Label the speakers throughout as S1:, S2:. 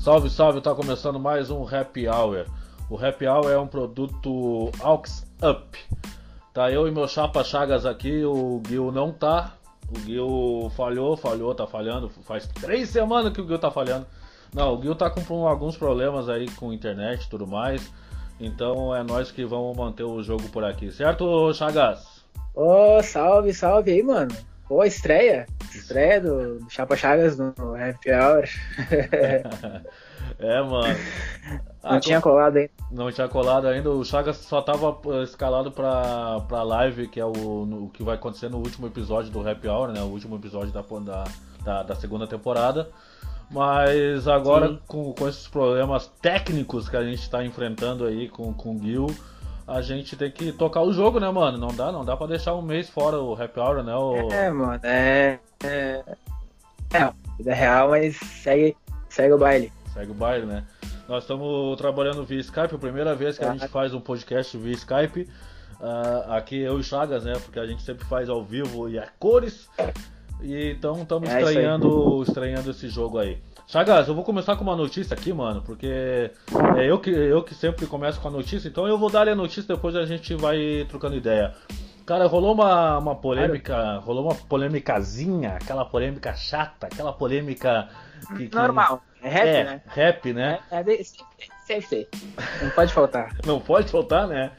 S1: Salve, salve, tá começando mais um Happy Hour. O Happy Hour é um produto Aux Up. Tá eu e meu chapa Chagas aqui, o Gil não tá. O Gil falhou, falhou, tá falhando. Faz três semanas que o Gil tá falhando. Não, o Gil tá com alguns problemas aí com internet e tudo mais. Então é nós que vamos manter o jogo por aqui, certo, Chagas?
S2: Ô, oh, salve, salve aí, mano. Pô, estreia. Estreia do, Chapa Chagas no, Happy Hour.
S1: é, mano.
S2: Não ah, tinha colado ainda.
S1: Não tinha colado ainda. O Chagas só tava eh, escalado pra, pra live, que é o, no, que vai acontecer no último episódio do Happy Hour, né? O último episódio da, da, da, da segunda temporada. Mas agora, com, com esses problemas técnicos que a gente está enfrentando aí com, com o Gil, a gente tem que tocar o jogo, né, mano? Não dá, não dá pra deixar um mês fora o Happy Hour, né? O...
S2: É, mano, é. É, é vida real, mas segue, segue o baile.
S1: Segue o baile, né? Nós estamos trabalhando via Skype, a primeira vez que a gente faz um podcast via Skype. Uh, aqui eu e Chagas, né? Porque a gente sempre faz ao vivo e a cores. E então estamos é estranhando, estranhando esse jogo aí. Chagas, eu vou começar com uma notícia aqui, mano, porque é eu que, eu que sempre começo com a notícia, então eu vou dar a notícia depois a gente vai trocando ideia. Cara, rolou uma, uma polêmica, rolou uma polêmicazinha, aquela polêmica chata, aquela polêmica
S2: que, que... normal, é rap, é, né?
S1: Rap, né?
S2: É, é sempre, não pode faltar.
S1: não pode faltar, né?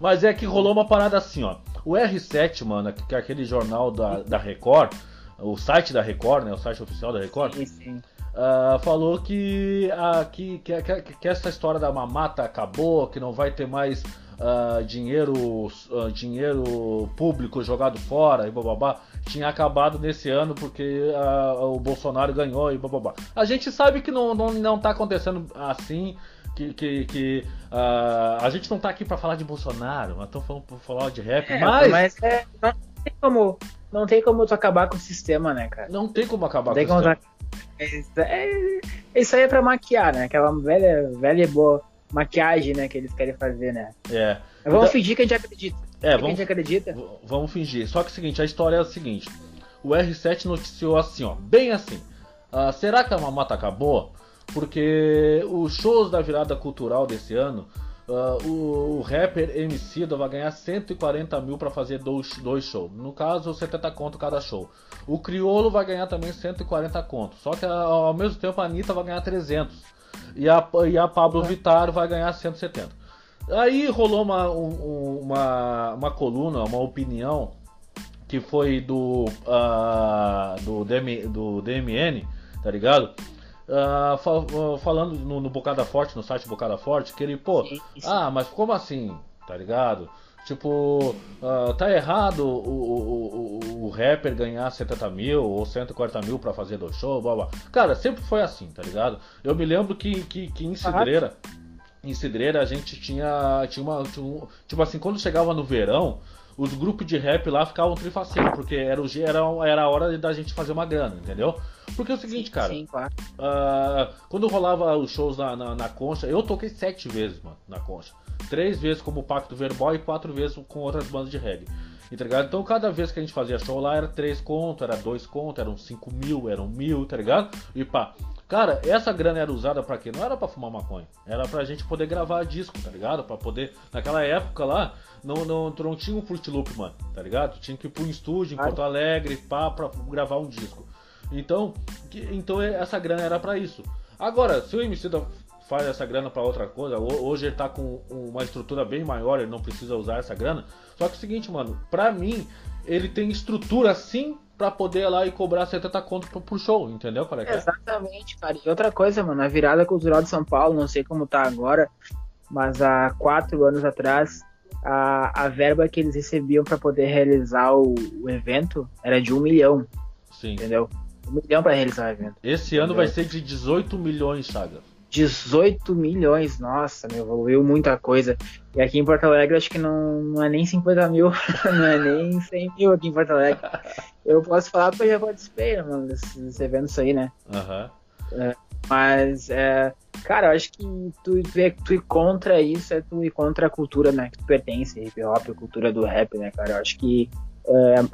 S1: Mas é que rolou uma parada assim, ó. O R7, mano, que é aquele jornal da, da Record, o site da Record, né? O site oficial da Record.
S2: Sim, sim.
S1: Uh, falou que, uh, que, que, que, essa história da mamata acabou, que não vai ter mais uh, dinheiro, dinheiro público jogado fora e bababá. Tinha acabado nesse ano porque o Bolsonaro ganhou e bababá. A gente sabe que não, não, não tá acontecendo assim. Que, que, que a gente não tá aqui para falar de Bolsonaro, mas estamos falando para falar de rap. É, mas,
S2: mas é, não tem como não tem como tu acabar com o sistema, né, cara?
S1: Não tem como acabar com o sistema.
S2: Isso, é, isso aí é pra maquiar, né? Aquela velha, velha e boa maquiagem, né, que eles querem fazer, né?
S1: É.
S2: Vamos então, fingir que a gente acredita.
S1: É, vamos, a gente acredita. Vamos fingir. Só que é o seguinte, a história é a seguinte. O R7 noticiou assim, ó, bem assim. Uh, será que a mamata acabou? Porque os shows da virada cultural desse ano Uh, o, o, rapper MC vai ganhar 140 mil para fazer dois, dois shows. No caso, 70 conto cada show. O Criolo vai ganhar também 140 conto. Só que ao mesmo tempo a Anitta vai ganhar 300. E a, e a Pablo é. Vittar vai ganhar 170. Aí rolou uma, um, uma, uma coluna, uma opinião que foi do, uh, do, DM, do DMN, tá ligado? Uh, fal falando no, no, Bocada Forte, no site Bocada Forte, que ele, pô, sim, sim. ah, mas como assim? Tá ligado? Tipo, uh, tá errado o, o, o, o, rapper ganhar 70 mil ou 140 mil pra fazer do show, blá blá. Cara, sempre foi assim, tá ligado? Eu me lembro que, que, que em Cidreira, em Cidreira a gente tinha, tinha uma. Tinha tipo assim, quando chegava no verão, os grupos de rap lá ficavam trifaceiros, porque era, o, era, era a hora da gente fazer uma grana, entendeu? Porque é o seguinte,
S2: sim,
S1: cara.
S2: Sim, claro.
S1: uh, quando rolava os shows na, na, na, Concha, eu toquei sete vezes, mano, na Concha. Três vezes como Pacto Verbal e quatro vezes com outras bandas de reggae. Tá Então cada vez que a gente fazia show lá era três conto, era dois conto, eram cinco mil, eram mil, tá ligado? E pá. Cara, essa grana era usada para quê? Não era para fumar maconha. Era pra gente poder gravar disco, tá ligado? Pra poder. Naquela época lá, não, não, não tinha um Fruit Loop, mano, tá ligado? Tinha que ir pro estúdio em Porto Alegre, pá, pra gravar um disco. Então, que, então é, essa grana era para isso. Agora, se o MC faz essa grana para outra coisa, hoje ele tá com uma estrutura bem maior, ele não precisa usar essa grana. Só que é o seguinte, mano, pra mim, ele tem estrutura sim para poder ir lá e cobrar 70 conto pro, pro show, entendeu? Para
S2: é, é Exatamente, cara. E outra coisa, mano, a virada cultural de São Paulo, não sei como tá agora, mas há quatro anos atrás, a, a verba que eles recebiam para poder realizar o, o, evento era de um milhão.
S1: Sim.
S2: Entendeu? Um milhão para realizar o evento.
S1: Esse ano vai ser de 18 milhões, Saga.
S2: 18 milhões, nossa, meu, evoluiu muita coisa. E aqui em Porto Alegre acho que não, não é nem 50 mil, não é nem 100 mil aqui em Porto Alegre. Eu posso falar porque eu já participei, mano, desses eventos aí, né?
S1: Uhum.
S2: É, mas, é, cara, eu acho que tu, tu, é, tu ir contra isso é tu ir contra a cultura, né? Que tu pertence, hip hop, a cultura do rap, né, cara? Eu acho que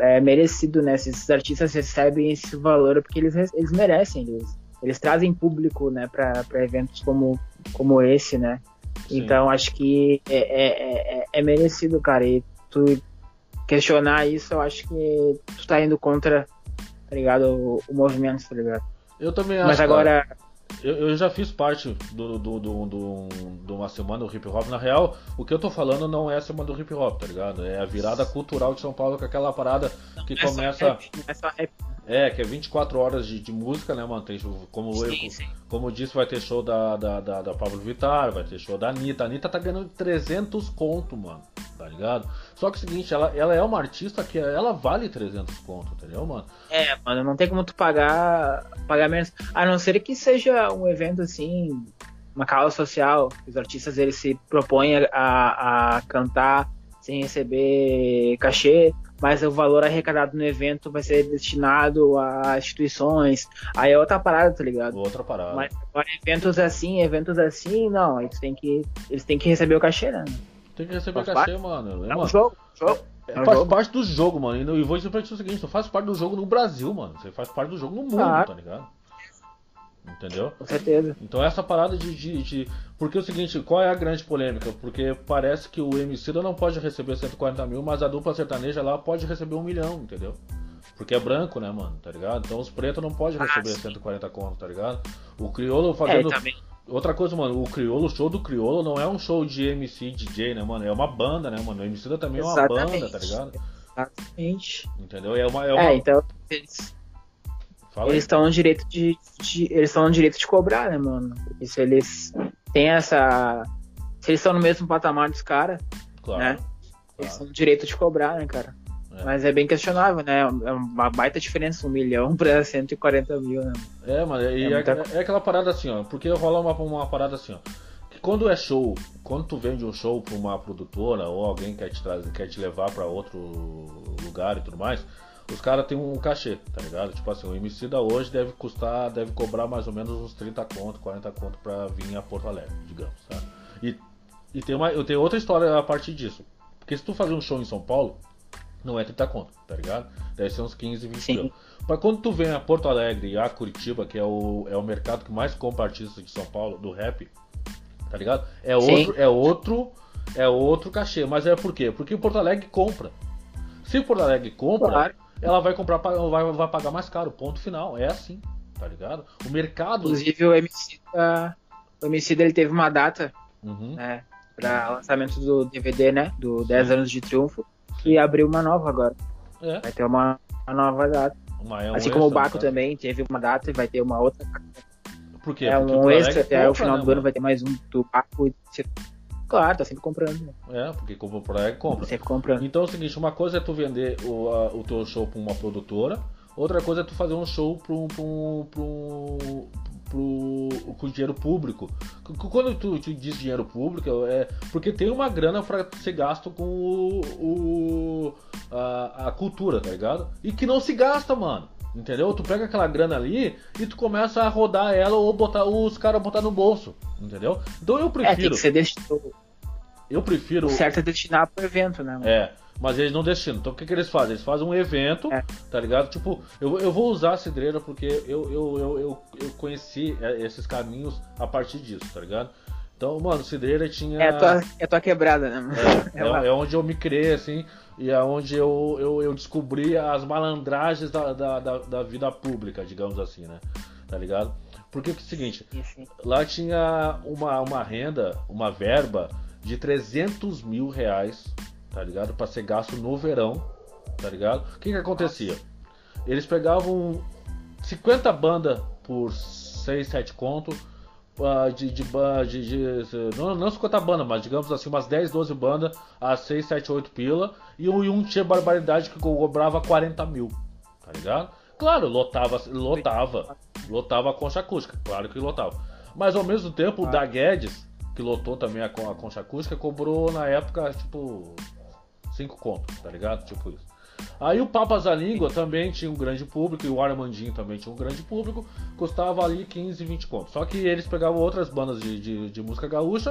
S2: é, é merecido, né? Se esses artistas recebem esse valor porque eles, eles merecem, eles eles trazem público, né, para eventos como, como esse, né? Sim. Então acho que é, é, é, é, merecido, cara. E tu questionar isso, eu acho que tu tá indo contra, tá ligado? O, o movimento, tá ligado?
S1: Eu também acho.
S2: Mas agora.
S1: Cara eu, eu já fiz parte do, do, do, do, de uma semana do hip hop. Na real, o que eu tô falando não é a semana do hip hop, tá ligado? É a virada cultural de São Paulo com aquela parada que não, começa. É só rap, é só rap. É, que é 24 horas de, de música, né, mano? Tem, como, sim, eu, sim. como eu disse, vai ter show da, da, da, da Pablo Vittar, vai ter show da Anitta. A Anitta tá ganhando 300 conto, mano, tá ligado? Só que é o seguinte, ela, ela é uma artista que ela vale 300 conto, entendeu, mano?
S2: É, mano, não tem como tu pagar, pagar menos. A não ser que seja um evento assim, uma causa social, os artistas eles se propõem a, a cantar sem receber cachê mas o valor arrecadado no evento vai ser destinado a instituições. Aí é outra parada, tá ligado?
S1: Outra parada.
S2: Mas eventos assim, eventos assim, não, eles têm que, eles têm que receber o cachê, né?
S1: Tem que receber o cachê, mano.
S2: É um jogo, jogo.
S1: É, é faz jogo. parte do jogo, mano. E vou dizer pra ti o seguinte: tu faz parte do jogo no Brasil, mano. Você faz parte do jogo no mundo, claro. tá ligado? Entendeu?
S2: Com certeza.
S1: Então essa parada de, de, de, Porque é o seguinte, qual é a grande polêmica? Porque parece que o MC não pode receber 140 mil, mas a dupla sertaneja lá pode receber um milhão, entendeu? Porque é branco, né, mano? Tá ligado? Então os pretos não podem ah, receber ah, 140 conto, tá ligado? O crioulo fazendo. É, Outra coisa, mano, o crioulo, o show do crioulo não é um show de MC DJ, né, mano? É uma banda, né, mano? O MC também é uma Exatamente. banda, tá ligado?
S2: Exatamente.
S1: Entendeu? É uma. É, uma...
S2: é então. Eles Fala eles estão no direito de, de, eles estão no direito de cobrar, né, mano? Porque se eles têm essa se eles estão no mesmo patamar dos caras, claro, né? Claro. Eles estão no direito de cobrar, né, cara? É. Mas é bem questionável, né? É uma baita diferença, um milhão pra 140 mil, né?
S1: É, mano, e é, muita... é, aquela parada assim, ó. Porque rola uma, uma parada assim, ó. Que quando é show, quando tu vende um show pra uma produtora ou alguém quer te, trazer, quer te levar pra outro lugar e tudo mais, os caras têm um cachê, tá ligado? Tipo assim, o MC da hoje deve custar, deve cobrar mais ou menos uns 30 conto, 40 conto pra vir a Porto Alegre, digamos, tá? E, e tem, uma, eu tenho outra história a partir disso. Porque se tu fazer um show em São Paulo, não é 30 conto, tá ligado? Deve ser uns 15, 20 Sim. mil. Mas quando tu vem a Porto Alegre e a Curitiba, que é o, é o mercado que mais compra artistas de São Paulo, do rap, tá ligado? É outro, é outro, é outro cachê. Mas é por quê? Porque o Porto Alegre compra. Se o Porto Alegre compra, claro ela vai comprar, vai, vai pagar mais caro. Ponto final. É assim, tá ligado? O mercado.
S2: Inclusive o MC da, o MC dele teve uma data, uhum. né? Pra lançamento do DVD, né? Do Sim. 10 anos de triunfo. E abriu uma nova agora. É. Vai ter uma, uma nova data. Uma, é um assim como o Baco também teve uma data e vai ter uma outra.
S1: Por quê?
S2: É
S1: Porque
S2: um extra até o final né, do ano vai ter mais um do Baco e Claro, tá sempre comprando. Né?
S1: É, porque compra por aí, compra.
S2: Sempre comprando.
S1: Então é o seguinte, uma coisa é tu vender o, a, o teu show pra uma produtora, outra coisa é tu fazer um show pro, pro, pro, pro, com dinheiro público. Quando tu, tu diz dinheiro público, é porque tem uma grana para ser gasto com o, o a, a, cultura, tá ligado? E que não se gasta, mano. Entendeu? Tu pega aquela grana ali e tu começa a rodar ela ou botar os caras botar no bolso. Entendeu? Então eu prefiro. É, tem
S2: que ser.
S1: Eu prefiro. O
S2: certo é destinar pro evento, né?
S1: Mano? É. Mas eles não destinam. Então o que, que eles fazem? Eles fazem um evento, é. tá ligado? Tipo, eu, eu vou usar a cidreira porque eu, eu, eu, eu, eu conheci é, esses caminhos a partir disso, tá ligado? Então, mano, Cidreira tinha.
S2: É a tua, é a tua quebrada, né?
S1: É, é, é, onde eu me criei, assim, e é onde eu, eu, eu descobri as malandragens da, da, da, da, vida pública, digamos assim, né? Tá ligado? Porque é o seguinte, lá tinha uma, uma renda, uma verba de 300 mil reais, tá ligado? Pra ser gasto no verão, tá ligado? O que que acontecia? Eles pegavam 50 bandas por 6, 7 contos, uh, de, de, de, de, não, não 50 bandas, mas digamos assim, umas 10, 12 bandas a 6, 7, 8 pila, e um, e um tinha barbaridade que cobrava 40 mil, tá ligado? Claro, lotava, lotava, lotava a concha acústica, claro que lotava. Mas ao mesmo tempo, o da Guedes, que lotou também a, a concha acústica, cobrou na época, tipo, 5 contos, tá ligado? Tipo isso. Aí o Papas da Língua também tinha um grande público, e o Armandinho também tinha um grande público, custava ali 15, 20 contos. Só que eles pegavam outras bandas de, de, de música gaúcha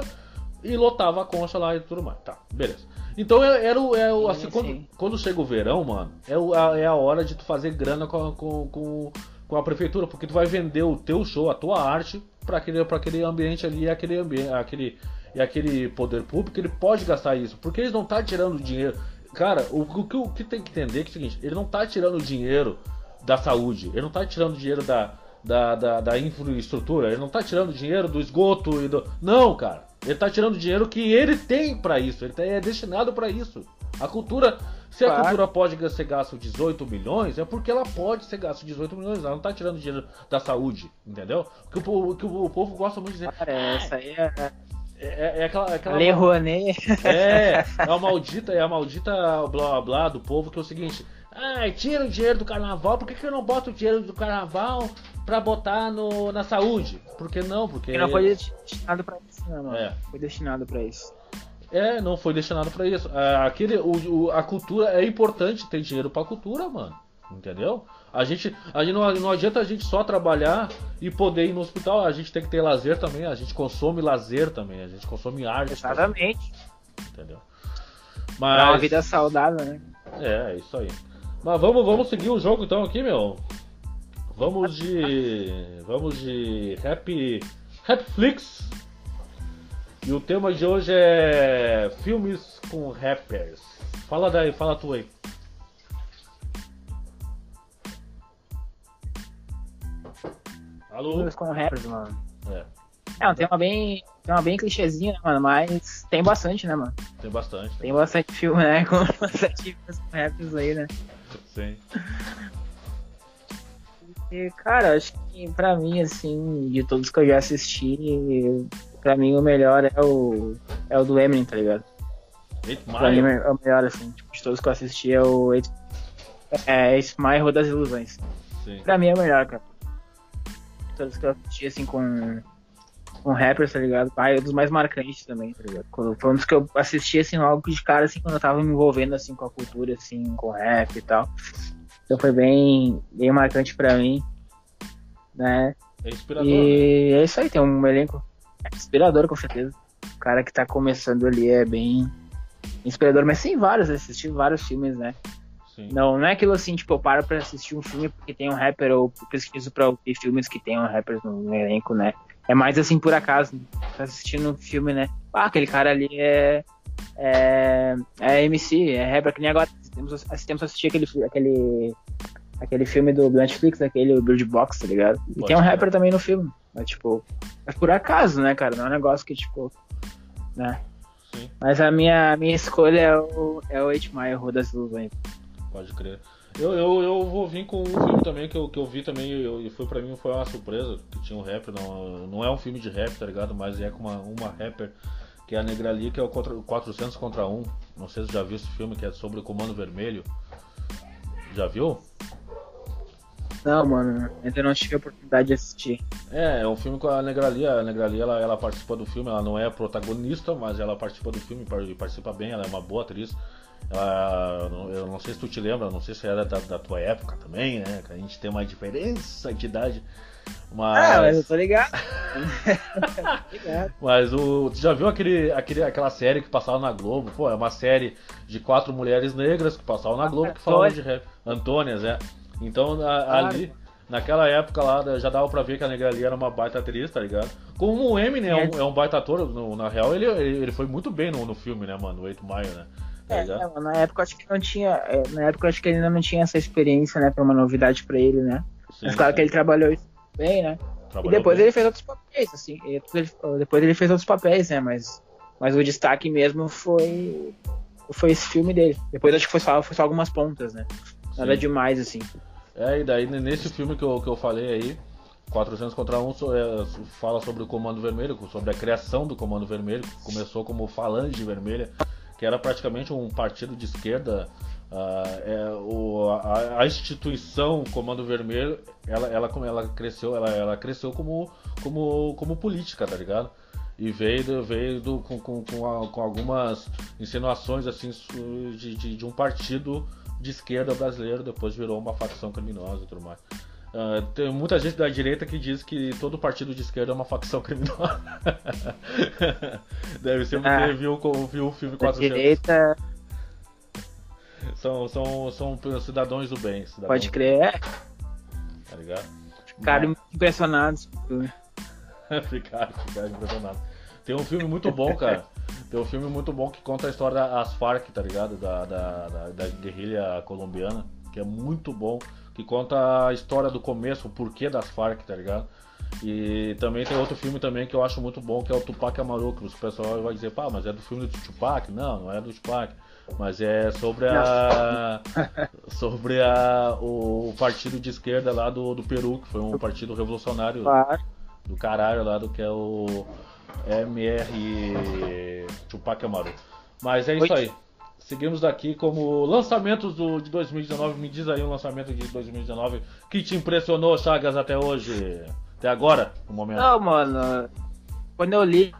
S1: e lotava a concha lá e tudo mais. Tá, beleza. Então é, era o. É o assim, quando, quando chega o verão, mano, é, o, a, é a hora de tu fazer grana com, com, com, com a prefeitura, porque tu vai vender o teu show, a tua arte, para aquele, aquele ambiente ali, aquele ambiente, aquele e aquele poder público, ele pode gastar isso, porque eles não tá tirando dinheiro. Cara, o, o, o que tem que entender é, que é o seguinte, ele não tá tirando dinheiro da saúde, ele não tá tirando dinheiro da, da, da, da infraestrutura, ele não tá tirando dinheiro do esgoto e do. Não, cara. Ele tá tirando dinheiro que ele tem para isso, ele tá, é destinado para isso. A cultura, se a cultura pode ser gasto 18 milhões, é porque ela pode ser gasto 18 milhões, ela não tá tirando dinheiro da saúde, entendeu? Que o povo, que o, povo gosta muito de dizer.
S2: Cara, essa aí é,
S1: é, é, é aquela. aquela
S2: Le Rouanet.
S1: É, é a maldita, é a maldita blá blá blá do povo que é o seguinte. Ah, tira o dinheiro do carnaval, por que, que eu não boto o dinheiro do carnaval pra botar no, na saúde? Por que não? Porque. Porque
S2: não foi destinado pra isso, não, mano. É. Foi destinado pra isso.
S1: É, não foi destinado para isso. Aquele, o, o, a cultura é importante ter dinheiro pra cultura, mano. Entendeu? A gente, a gente não, não adianta a gente só trabalhar e poder ir no hospital, a gente tem que ter lazer também, a gente consome lazer também, a gente consome arte.
S2: Exatamente.
S1: Também, entendeu?
S2: Mas... É uma vida saudável, né?
S1: É, é isso aí. Mas vamos, vamos seguir o jogo então aqui, meu. Vamos de. Vamos de Rap. Rapflix. E o tema de hoje é filmes com rappers. Fala daí, fala tu aí.
S2: Alô? com rappers, mano. É. É um tema bem. Tema bem clichêzinho, né, mano? Mas tem bastante, né, mano?
S1: Tem bastante. Tem,
S2: tem bastante filme, né? Com bastante filmes com rappers aí, né?
S1: Sim.
S2: E, cara, acho que pra mim, assim, de todos que eu já assisti, pra mim o melhor é o. É o do Eminem, tá ligado?
S1: Eight
S2: Pra mim é o melhor, assim, tipo, de todos que eu assisti é o Eight, é, Eight Mile das Ilusões. Sim. Pra mim é o melhor, cara todas que eu assisti, assim, com, com rappers, tá ligado? Ah, é dos mais marcantes também, tá ligado? Foi um dos que eu assisti, assim, logo de cara, assim, quando eu tava me envolvendo, assim, com a cultura, assim, com rap e tal. Então foi bem, bem marcante pra mim, né?
S1: É inspirador,
S2: E né? é isso aí, tem um elenco inspirador, com certeza. O cara que tá começando ali é bem inspirador, mas tem vários, assisti vários filmes, né? Não, não é aquilo assim, tipo, eu paro pra assistir um filme porque tem um rapper, ou pesquiso pra ouvir filmes que tem um rapper no elenco, né? É mais assim, por acaso, tá assistindo um filme, né? Ah, aquele cara ali é. É, é MC, é rapper, que nem agora. Temos, temos assistir aquele, aquele, aquele filme do Netflix, aquele Bird Box, tá ligado? E Pode tem um rapper também no filme. Mas, tipo, é por acaso, né, cara? Não é um negócio que, tipo. Né? Sim. Mas a minha, minha escolha é o, é o 8 Mile, Rua das Luvas.
S1: Pode crer. Eu, eu, eu vou vir com um filme também que eu, que eu vi também e foi pra mim foi uma surpresa que tinha um rapper, não, não é um filme de rap, tá ligado? Mas é com uma, uma rapper que é a Negrali, que é o 400 contra 1. Não sei se você já viu esse filme que é sobre o Comando Vermelho. Já viu?
S2: Não, mano, ainda não tive a oportunidade de assistir.
S1: É, é um filme com a Negrali. A Negrali ela, ela participa do filme, ela não é protagonista, mas ela participa do filme e participa bem, ela é uma boa atriz. Ela, eu não sei se tu te lembra, não sei se era da, da tua época também, né? Que a gente tem uma diferença de idade. Mas...
S2: Ah, mas eu tô ligado.
S1: mas o, tu já viu aquele, aquele, aquela série que passava na Globo? Pô, é uma série de quatro mulheres negras que passavam na Globo que falavam de rap. Antônias, é. Então a, ali, naquela época lá, já dava pra ver que a Negra ali era uma baita atriz, tá ligado? Como o Eminem é, um, é um baita ator, no, na real ele, ele foi muito bem no, no filme, né, mano? O 8 Maio, né?
S2: É, é, na época acho que não tinha. É, na época acho que ele ainda não tinha essa experiência, né? Foi uma novidade pra ele, né? Sim, Mas claro sim. que ele trabalhou bem, né? Trabalhou e depois bem. ele fez outros papéis, assim. depois ele fez outros papéis, né? Mas, mas o destaque mesmo foi. Foi esse filme dele. Depois acho que foi só, foi só algumas pontas, né? Nada sim. demais, assim.
S1: É, e daí nesse filme que eu, que eu falei aí, 400 contra 1 é, fala sobre o Comando Vermelho, sobre a criação do Comando Vermelho, que começou como Falange Vermelha que era praticamente um partido de esquerda. Uh, é, o, a, a, instituição Comando Vermelho, ela, ela, ela cresceu, ela, ela cresceu como, como, como política, tá ligado? E veio, veio do, com, com, com, a, com, algumas insinuações assim de, de, de um partido de esquerda brasileiro, depois virou uma facção criminosa e tudo mais. Uh, tem muita gente da direita que diz que todo partido de esquerda é uma facção criminosa. Deve ser porque ah, viu, viu o filme 400.
S2: direita...
S1: São, são, são cidadãos do bem.
S2: Cidadãos Pode crer.
S1: Tá ligado?
S2: Ficaram impressionados.
S1: ficaram, ficaram impressionados. Tem um filme muito bom, cara. Tem um filme muito bom que conta a história das Farc, tá ligado? Da, da, da, da guerrilha colombiana, que é muito bom. Que conta a história do começo, o porquê das Farc, tá ligado? E também tem outro filme também que eu acho muito bom, que é o Tupac Amaru, que o pessoal vai dizer, pá, mas é do filme do Tupac? Não, não é do Tupac. Mas é sobre a. sobre a, o partido de esquerda lá do, do Peru, que foi um partido revolucionário do caralho lá do que é o MR Tupac Amaru. Mas é isso aí. Seguimos daqui como lançamentos do, de 2019. Me diz aí um lançamento de 2019 que te impressionou, Chagas, até hoje. Até agora, no momento.
S2: Não, mano. Quando eu li.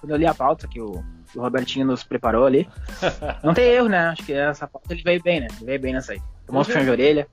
S2: Quando eu li a pauta que o, o Robertinho nos preparou ali. não tem erro, né? Acho que essa pauta ele veio bem, né? Ele veio bem nessa aí. Tomou um puxão de orelha.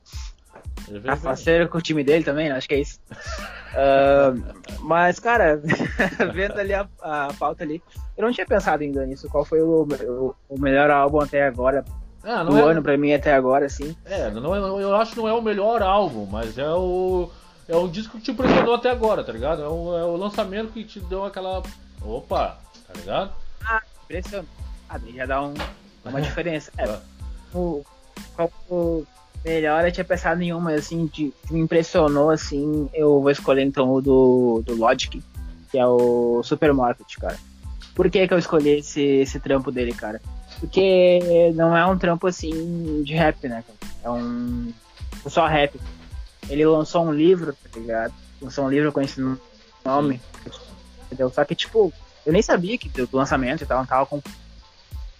S2: A faceira com o time dele também, né? acho que é isso. Uh, mas, cara, vendo ali a, a pauta ali, eu não tinha pensado ainda nisso. Qual foi o, o, o melhor álbum até agora? Ah, do é... ano pra mim até agora, assim.
S1: É, não é, eu acho que não é o melhor álbum, mas é o. É o disco que te impressionou até agora, tá ligado? É o, é o lançamento que te deu aquela. Opa, tá ligado?
S2: Ah, impressionante. Ah, já dá um, uma diferença. É, ah. o, qual o melhor eu tinha pensado em uma, assim, de, que me impressionou, assim, eu vou escolher então o do, do Logic, que é o Supermarket, cara. Por que que eu escolhi esse, esse trampo dele, cara? Porque não é um trampo, assim, de rap, né? É um... só rap. Ele lançou um livro, tá ligado? Lançou um livro com esse nome, entendeu? Só que, tipo, eu nem sabia que do lançamento e tal, não tava com...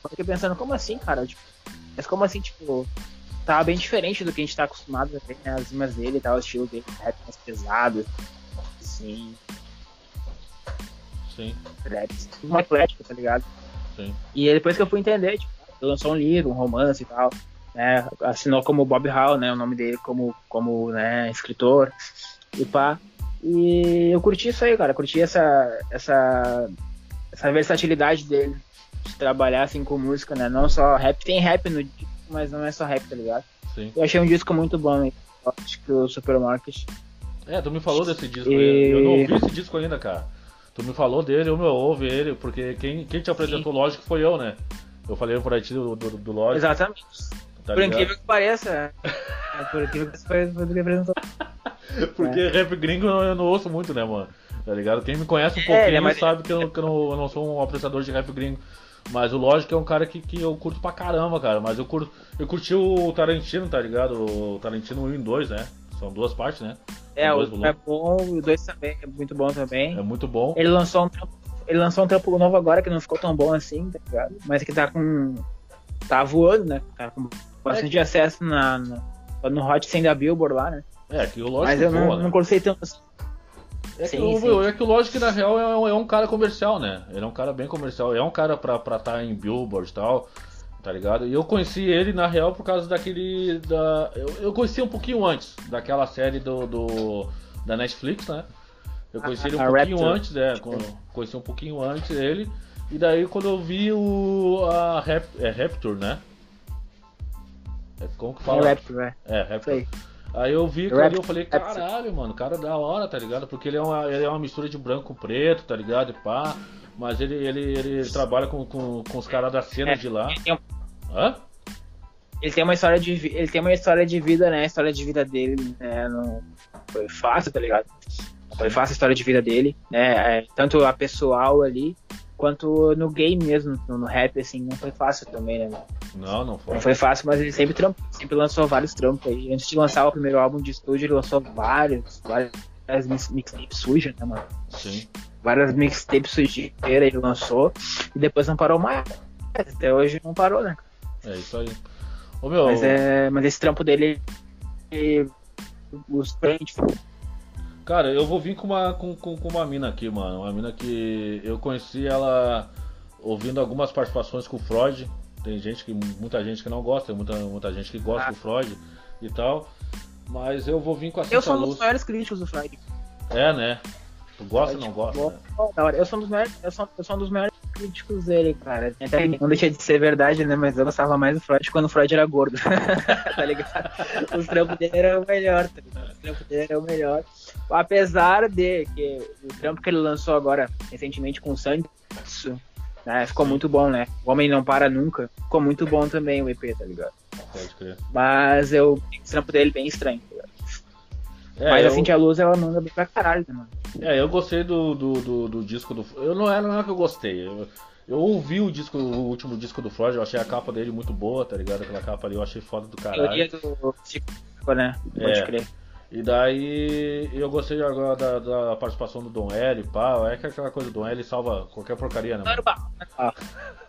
S2: Fiquei pensando, como assim, cara? Tipo, mas como assim, tipo, tava bem diferente do que a gente tá acostumado a ver, né? As rimas dele e tal, o estilo dele, rap mais pesado, assim.
S1: Sim.
S2: Rap um atlético, tá ligado?
S1: Sim.
S2: E depois que eu fui entender, tipo, ele lançou um livro, um romance e tal, né? Assinou como Bob Hall, né? O nome dele como, como né, escritor e pá. E eu curti isso aí, cara. Curti essa, essa, essa versatilidade dele de trabalhar assim com música, né? Não só rap, tem rap no mas não é só rap, tá ligado?
S1: Sim.
S2: Eu achei um disco muito bom, acho que o Supermarket.
S1: É, tu me falou desse disco e... aí. Eu não ouvi esse disco ainda, cara. Tu me falou dele, eu me ouve ele, porque quem, quem te apresentou Sim. Lógico foi eu, né? Eu falei por ti do, do, do Lógico.
S2: Exatamente. Tá por ligado? incrível que pareça. É, por incrível que pareça, foi do que apresentou.
S1: porque é. rap gringo eu, não ouço muito, né, mano? Tá ligado? Quem me conhece um é, pouquinho é, mas... sabe que, eu, que eu, não, eu não sou um apreciador de rap gringo. Mas o Lógico é um cara que, que eu curto pra caramba, cara. Mas eu, curto, eu curti o Tarantino, tá ligado? O Tarantino 1 e 2, né? São duas partes, né?
S2: É, o é bom, o 2 também é muito bom também.
S1: É muito bom.
S2: Ele lançou um trampo, ele lançou um trampo novo agora que não ficou tão bom assim, tá ligado? Mas que tá com. tá voando, né? Tá com bastante é. acesso na, na, no Hot 100 da Billboard lá, né?
S1: É, que o Lógico
S2: Mas eu
S1: não,
S2: voa, não gostei tanto assim.
S1: É, sim, que o, é que o Logic, na real, é um, é um, cara comercial, né? Ele é um cara bem comercial. É um cara pra estar tá em Billboard e tal, tá ligado? E eu conheci ele, na real, por causa daquele. Da, eu, eu conheci um pouquinho antes daquela série do, do da Netflix, né? Eu conheci ele um a pouquinho Raptor. antes, é, conheci um pouquinho antes ele. E daí quando eu vi o. A Rap, é Raptor, né? É, como que fala?
S2: É Raptor, é.
S1: É, Raptor. Sei. Aí eu vi aquilo ali, eu falei, caralho, mano, cara da hora, tá ligado? Porque ele é uma, ele é uma mistura de branco com preto, tá ligado? E pá. Mas ele, ele, ele trabalha com, com, com os caras da cena é, de lá. Ele tem, Hã?
S2: ele tem uma história de ele tem uma história de vida, né? A história de vida dele né? não foi fácil, tá ligado? Foi fácil a história de vida dele, né? É, tanto a pessoal ali, quanto no game mesmo, no, rap, assim, não foi fácil também, né?
S1: Não, não foi.
S2: Não foi fácil, mas ele sempre, trampo, sempre lançou vários trampos aí. Antes de lançar o primeiro álbum de estúdio, ele lançou vários, várias mixtapes sujas, né, mano?
S1: Sim.
S2: Várias mixtapes sujeiras ele lançou e depois não parou mais. Até hoje não parou, né?
S1: É isso aí. Ô, meu...
S2: mas, é, mas esse trampo dele, os pentes
S1: Cara, eu vou vir com uma, com, com, com, uma mina aqui, mano. Uma mina que eu conheci ela ouvindo algumas participações com o Freud. Tem gente que. muita gente que não gosta, tem muita, muita gente que gosta ah. do Freud e tal. Mas eu vou vir com a
S2: Eu sou um dos maiores críticos do Freud.
S1: É, né? Tu gosta ou não gosta? Né?
S2: Eu sou um dos maiores, eu sou, eu sou um dos maiores críticos dele, cara. Até não deixa de ser verdade, né? Mas eu gostava mais do Freud quando o Freud era gordo. tá ligado? Os trampos dele eram o melhor, tá ligado? Os trampos dele eram o melhor. apesar de que o trampo que ele lançou agora recentemente com o Santos, né, ficou muito bom, né? O Homem Não Para Nunca, ficou muito bom também o EP, tá ligado? Pode crer. Mas eu, o trampo dele bem estranho, tá ligado? É, Mas eu... a Cintia Luz, ela manda bem pra caralho, né, mano?
S1: É, eu gostei do, do, do, do disco do. Eu não não é que eu gostei. Eu, eu ouvi o disco, o último disco do Freud, eu achei a capa dele muito boa, tá ligado? Aquela capa ali eu achei foda do caralho. Teoria do né? Pode é. crer. E daí eu gostei agora da, da, participação do Dom L, pá. É que aquela coisa, o Dom L salva qualquer porcaria, né? Normal.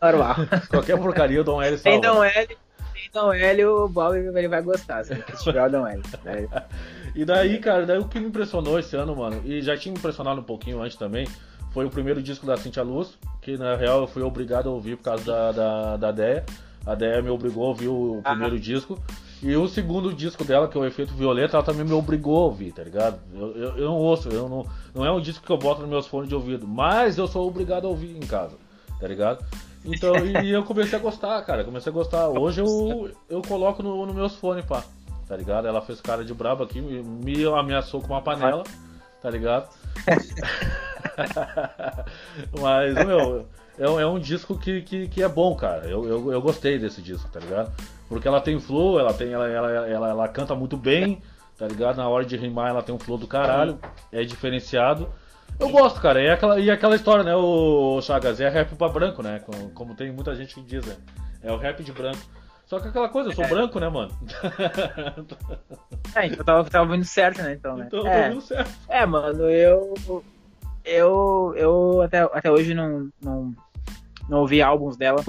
S1: Normal. qualquer porcaria o Dom L salva.
S2: Tem Dom L, tem Dom L, o Bob ele vai gostar, se tiver o Dom L. Né?
S1: E daí, cara, daí o que me impressionou esse ano, mano, e já tinha me impressionado um pouquinho antes também, foi o primeiro disco da Cintia Luz, que na real eu fui obrigado a ouvir por causa da, da, da Deia. A Deia me obrigou a ouvir o ah. primeiro disco. E o segundo disco dela, que é o Efeito Violeta, ela também me obrigou a ouvir, tá ligado? Eu, eu, eu não ouço, eu não, não é um disco que eu boto nos meus fones de ouvido, mas eu sou obrigado a ouvir em casa, tá ligado? Então, e eu comecei a gostar, cara, comecei a gostar. Hoje eu, eu coloco no, no meus fones, pá, tá ligado? Ela fez cara de braba aqui, me, me ameaçou com uma panela, tá ligado? mas, meu, é, é um disco que, que, que é bom, cara. Eu, eu, eu gostei desse disco, tá ligado? Porque ela tem flow, ela tem. Ela, ela, ela, ela, canta muito bem, tá ligado? Na hora de rimar ela tem um flow do caralho, é diferenciado. Eu gosto, cara. E aquela, e aquela história, né, o Chagas? É rap pra branco, né? Como, como tem muita gente que diz, né? É o rap de branco. Só que aquela coisa, eu sou é. branco, né, mano?
S2: É, então tava, tava vindo certo, né? Então, né?
S1: Então,
S2: é.
S1: vindo certo.
S2: É, mano, eu. Eu, eu até, até hoje não, não, não ouvi álbuns dela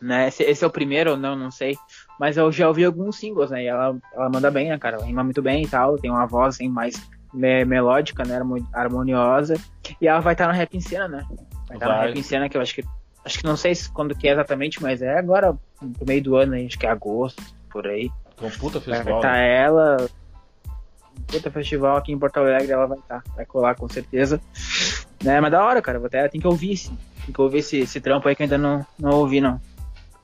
S2: né? Esse, esse, é o primeiro ou não, não sei. Mas eu já ouvi alguns singles, né? E ela, ela manda bem, né, cara? Ela rima muito bem e tal. Tem uma voz assim, mais me melódica, né? Harmoniosa. E ela vai estar tá no Rap em Cena, né? Vai estar tá no Rap em Cena, que eu acho que. Acho que não sei quando que é exatamente, mas é agora, no meio do ano, acho que é agosto, por aí.
S1: Com puta festival.
S2: Vai estar tá né? ela. Puta festival aqui em Porto Alegre, ela vai estar. Tá, vai colar com certeza. Né? Mas da hora, cara. Vou até, tem que ouvir sim. Tem que ouvir esse, esse trampo aí que eu ainda não, não ouvi, não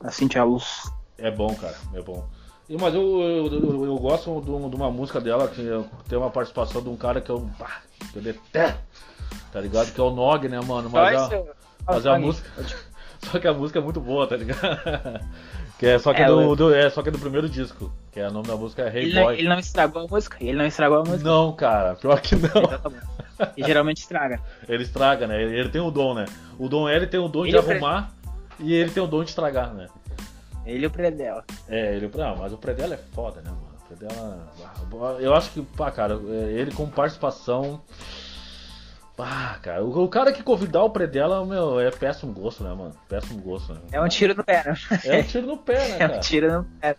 S2: a Cintia Luz.
S1: É bom, cara, é bom. E, mas eu, eu, eu, eu gosto de, de, uma música dela que tem uma participação de um cara que eu, pá, que eu detesto, tá ligado? Que é o Nog, né, mano? Mas, a, mas a música. Só que a música é muito boa, tá ligado? que é, só, que é, é do, do, é, só que é do primeiro disco. Que é, o nome da música é Hey
S2: ele
S1: Boy.
S2: Não, ele não estragou a música? Ele não estragou a música?
S1: Não, cara, pior que não.
S2: Então tá e geralmente estraga.
S1: Ele estraga, né? Ele, ele, tem o dom, né? O dom ele tem o dom ele de arrumar pre... e ele tem o dom de estragar, né?
S2: Ele e o Predella.
S1: É, ele não, mas o Predella é foda, né, mano? O Predella. Eu acho que, pá, cara, é, ele com participação. Pá, cara, o, cara que convidar o Predella, meu, é péssimo gosto, né, mano? Péssimo gosto, né?
S2: É um tiro no pé, né?
S1: É um tiro no pé, né, cara?
S2: É um tiro no pé.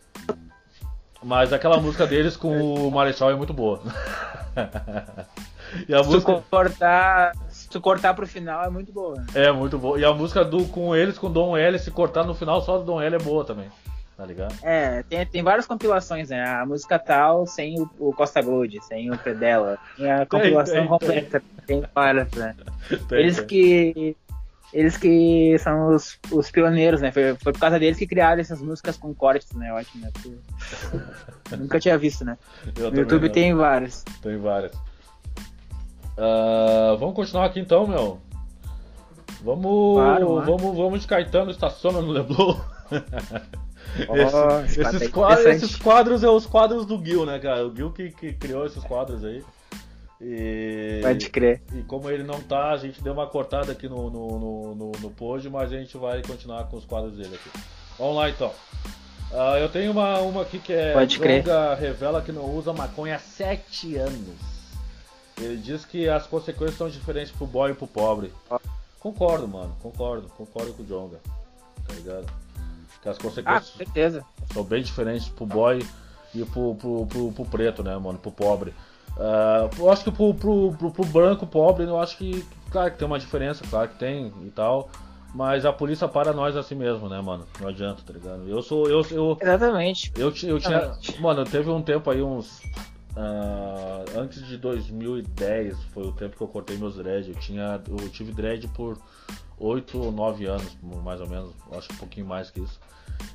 S1: Mas aquela música deles com o Marechal é muito boa.
S2: e a Se música... cortar pro final é muito boa.
S1: É, muito boa. E a música do com eles, com Dom L, se cortar no final, só do Dom L é boa também. Tá ligado?
S2: É, tem, tem várias compilações, né? A música tal sem o, o Costa Gold, sem o Predella. Tem a compilação tem, tem, completa, tem, tem várias, né? Tem, eles que. Eles que são os, os pioneiros, né? Foi, foi por causa deles que criaram essas músicas com cortes, né? Ótimo, né? Eu nunca tinha visto, né? Eu no YouTube não. tem várias.
S1: Tem várias. Uh, vamos continuar aqui então, meu. Vamos, claro, vamos, vamos de Caetano estaciona no Leblon. Oh, Esse, esses, é quadros, esses quadros é os quadros do Gil, né, cara? O Gil que, que criou esses quadros aí. E,
S2: Pode crer.
S1: E como ele não tá, a gente deu uma cortada aqui no, no, no, no, no pod, mas a gente vai continuar com os quadros dele aqui. Vamos lá então. Uh, eu tenho uma, uma aqui que é
S2: Pode crer.
S1: revela que não usa maconha há 7 anos. Ele diz que as consequências são diferentes pro boy e pro pobre. Concordo, mano. Concordo. Concordo com o Jonga. Tá ligado? Que as consequências
S2: ah, certeza.
S1: são bem diferentes pro boy e pro, pro, pro, pro preto, né, mano? Pro pobre. Uh, eu acho que pro, pro, pro, pro, branco pobre, eu acho que, claro que tem uma diferença, claro que tem e tal. Mas a polícia para nós assim mesmo, né, mano? Não adianta, tá ligado? Eu sou. Eu, eu,
S2: Exatamente.
S1: Eu, eu, eu tinha. Mano, teve um tempo aí, uns Uh, antes de 2010 foi o tempo que eu cortei meus dread. Eu, tinha, eu tive dread por 8 ou 9 anos, mais ou menos. Acho um pouquinho mais que isso.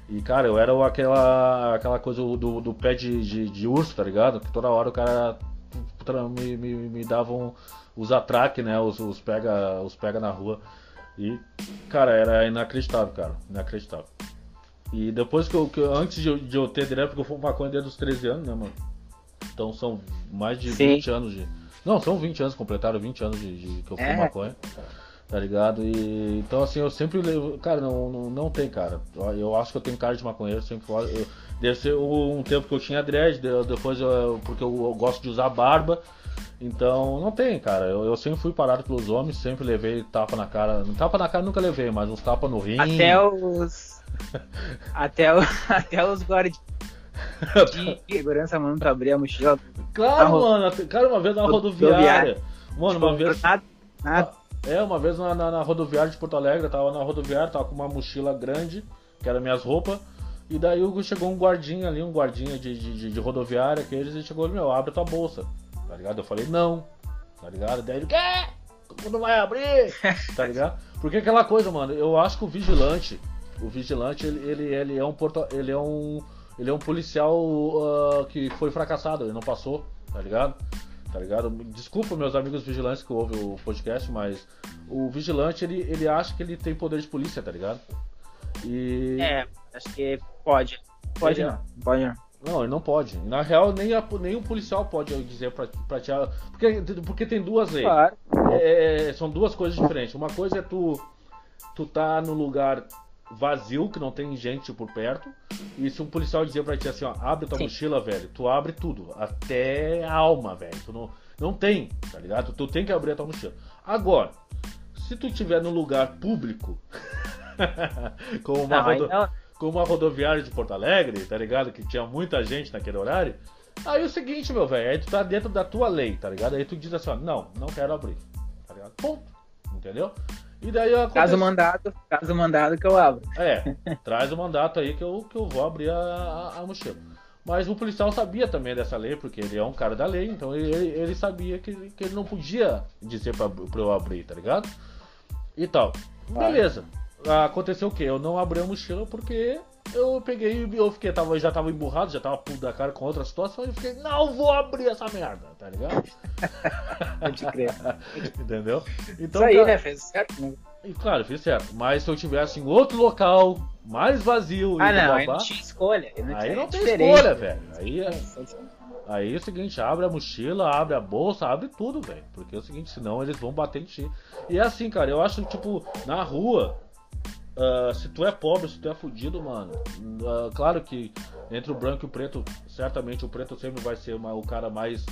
S1: E cara, eu era aquela, aquela coisa do, do pé de, de, de, urso, tá ligado? Que toda hora o cara me, me, me davam os atraques, né? Os, os, pega, os pega na rua. E, cara, era inacreditável, cara. Inacreditável. E depois que eu, que eu antes de, de eu ter direto, porque eu fui maconha desde os 13 anos, né, mano? Então são mais de Sim. 20 anos de. Não, são 20 anos, completaram 20 anos de, de que eu fui é. maconha. Tá ligado? E então assim, eu sempre levo. Cara, não, não, não tem, cara. Eu acho que eu tenho cara de maconheiro, sempre falo. Eu, deve ser um tempo que eu tinha dread, depois eu, porque eu, eu gosto de usar barba. Então não tem, cara. Eu, eu, sempre fui parado pelos homens, sempre levei tapa na cara. Tapa na cara nunca levei, mas uns tapas no rim.
S2: Até os. até, o, até os guardas de segurança, mano, pra abrir a mochila.
S1: Claro, mano. Cara, uma vez na rodoviária. Mano, uma tipo, vez.
S2: Nada, nada.
S1: É, uma vez na, na, na, rodoviária de Porto Alegre, eu tava na rodoviária, tava com uma mochila grande, que era minhas roupas. E daí chegou um guardinha ali, um guardinha de, de, de rodoviária, que eles chegou e meu, abre tua bolsa. Tá ligado? Eu falei, não. Tá ligado? Daí ele, quê? Como não vai abrir? tá ligado? Porque aquela coisa, mano, eu acho que o vigilante, o vigilante, ele, ele, ele é um porto, ele é um ele é um policial uh, que foi fracassado, ele não passou, tá ligado? Tá ligado? Desculpa meus amigos vigilantes que ouvem o podcast, mas o vigilante ele, ele acha que ele tem poder de polícia, tá ligado?
S2: E... É, acho que pode. Pode ele... não, pode não.
S1: Não, ele não pode. Na real, nem, a, nem o policial pode dizer pra, pra te. Porque, porque tem duas leis. Claro. É, é, são duas coisas diferentes. Uma coisa é tu, tu tá no lugar vazio, que não tem gente por perto. E se um policial dizer pra ti assim, ó, abre tua Sim. mochila, velho, tu abre tudo, até a alma, velho. Tu não, não tem, tá ligado? Tu tem que abrir a tua mochila. Agora, se tu estiver no lugar público, como, uma rodo... como uma rodoviária de Porto Alegre, tá ligado? Que tinha muita gente naquele horário. Aí é o seguinte, meu velho, aí tu tá dentro da tua lei, tá ligado? Aí tu diz assim, ó, não, não quero abrir, tá ligado? Ponto. Entendeu? E daí acontece...
S2: Caso mandado, caso mandado que eu abro.
S1: É, traz o mandato aí que eu, que eu vou abrir a, a, a, mochila. Mas o policial sabia também dessa lei, porque ele é um cara da lei, então ele, ele sabia que, que ele não podia dizer pra, pra eu abrir, tá ligado? E tal. Beleza. Aconteceu o quê? Eu não abri a mochila porque eu peguei e eu fiquei, tava, já tava emburrado, já tava puto da cara com outra situação, e fiquei, não vou abrir essa merda, tá ligado?
S2: Pode crer.
S1: Entendeu?
S2: Então, Isso aí, cara, né? Fez certo, né?
S1: E, claro, fiz certo. Mas se eu tivesse em outro local, mais vazio.
S2: Ah, não, babá, aí não tinha escolha.
S1: Não aí não tem escolha, velho. Aí é. Aí é o seguinte, abre a mochila, abre a bolsa, abre tudo, velho. Porque é o seguinte, senão eles vão bater em ti. E é assim, cara, eu acho, tipo, na rua, Uh, se tu é pobre, se tu é fudido, mano. Uh, claro que entre o branco e o preto, certamente o preto sempre vai ser uma, o cara mais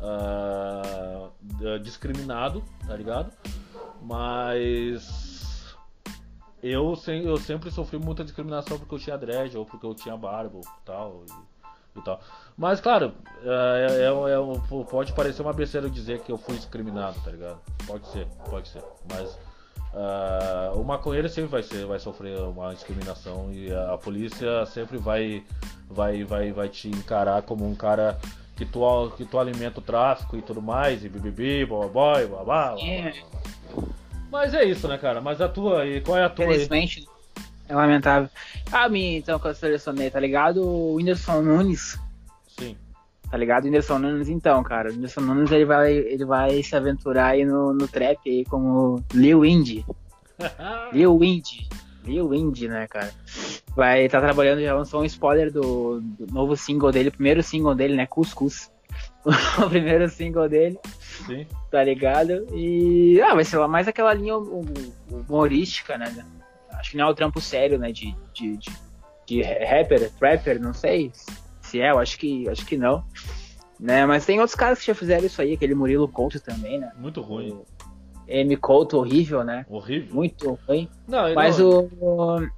S1: uh, discriminado, tá ligado? Mas eu, eu sempre sofri muita discriminação porque eu tinha dread ou porque eu tinha barba tal. E, e tal. Mas claro, é, é, é, pode parecer uma besteira dizer que eu fui discriminado, tá ligado? Pode ser, pode ser. Mas Uh, o maconheiro sempre vai, ser, vai sofrer uma discriminação e a, polícia sempre vai, vai, vai, vai te encarar como um cara que tu, que tu alimenta o tráfico e tudo mais, e bibibi, boy, babá. É. Mas é isso, né, cara? Mas a tua aí, qual é a tua
S2: Infelizmente, aí? é lamentável. A minha, então, que eu selecionei, tá ligado? O Whindersson Nunes.
S1: Sim.
S2: Tá ligado? O Whindersson Nunes, então, cara. O Whindersson Nunes ele vai, ele vai se aventurar aí no, no trap aí como Lil Indy. Lil Indy. Lil Indy, né, cara? Vai estar tá trabalhando, já lançou um spoiler do, do, novo single dele, o primeiro single dele, né? Cuscuz. o primeiro single dele.
S1: Sim.
S2: Tá ligado? E. Ah, vai ser lá mais aquela linha humorística, né? Acho que não é o trampo sério, né? De, de, de, de rapper, trapper, não sei se é, eu acho que, acho que não. Né? Mas tem outros caras que já fizeram isso aí, aquele Murilo Couto também, né?
S1: Muito ruim. O
S2: M. Couto, horrível, né?
S1: Horrível.
S2: Muito ruim. Não, mas não... o.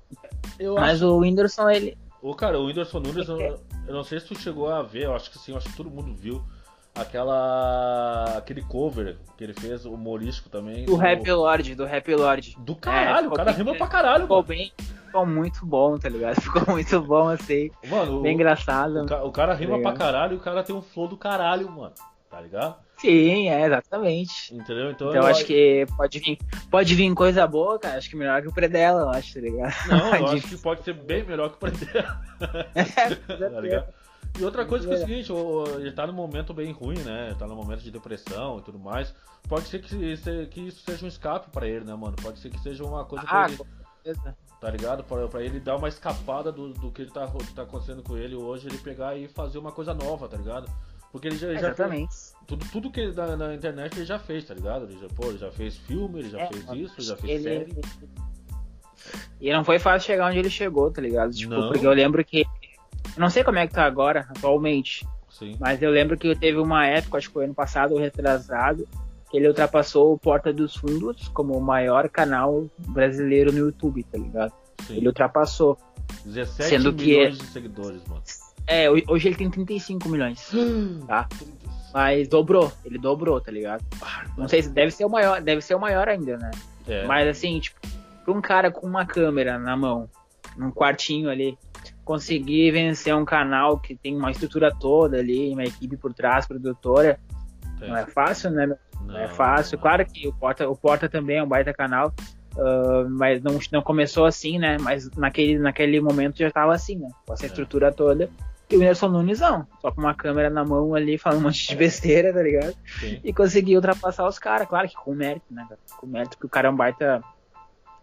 S2: Eu mas acho... o Whindersson, ele.
S1: O cara, o Whindersson Nunes, eu, eu não sei se tu chegou a ver, eu acho que sim, eu acho que todo mundo viu aquela aquele cover que ele fez humorístico também
S2: do, do... Rap Lord do Rap Lord
S1: do caralho é, o cara rima pra caralho
S2: ficou mano. bem ficou muito bom, tá ligado? Ficou muito bom, assim. Mano, bem o, engraçado.
S1: O, o cara rima tá pra caralho e o cara tem um flow do caralho, mano. Tá ligado?
S2: Sim, é, exatamente.
S1: Entendeu? Então,
S2: então eu acho que pode vir, pode vir coisa boa, cara. Acho que melhor que o Predella, eu acho, tá ligado?
S1: Não, eu acho que pode ser bem melhor que o Predella. É, tá ligado? E outra coisa que é o seguinte, ele tá num momento bem ruim, né? Tá num momento de depressão e tudo mais. Pode ser que, que isso seja um escape para ele, né, mano? Pode ser que seja uma coisa ah, pra ele. Tá ligado? Pra, pra ele dar uma escapada do, do que ele tá, tá acontecendo com ele hoje, ele pegar e fazer uma coisa nova, tá ligado? Porque ele já,
S2: Exatamente.
S1: já tudo, tudo que ele na, na, internet ele já fez, tá ligado? Ele já, pô, ele já fez filme, ele já é, fez isso, já fez ele, série.
S2: E não foi fácil chegar onde ele chegou, tá ligado? Tipo, não. porque eu lembro que. Eu não sei como é que tá agora, atualmente. Sim. Mas eu lembro que teve uma época, acho que foi ano passado ou retrasado, que ele ultrapassou o Porta dos Fundos como o maior canal brasileiro no YouTube, tá ligado? Sim. Ele ultrapassou.
S1: 17 sendo milhões que... de seguidores, mano.
S2: É, hoje ele tem 35 milhões. tá? Mas dobrou, ele dobrou, tá ligado? Não sei se deve ser o maior, deve ser o maior ainda, né? É. Mas assim, tipo, pra um cara com uma câmera na mão, num quartinho ali, conseguir vencer um canal que tem uma estrutura toda ali, uma equipe por trás, produtora, é. não é fácil, né? Não, não é fácil. Não. Claro que o Porta, o Porta também é um baita canal, uh, mas não, não começou assim, né? Mas naquele, naquele momento já estava assim, né? Com essa é. estrutura toda. E o Whindersson Nunes não, só com uma câmera na mão ali, falando um monte de besteira, tá ligado? Sim. E conseguiu ultrapassar os caras, claro que com mérito, né? Com mérito que o cara é um baita.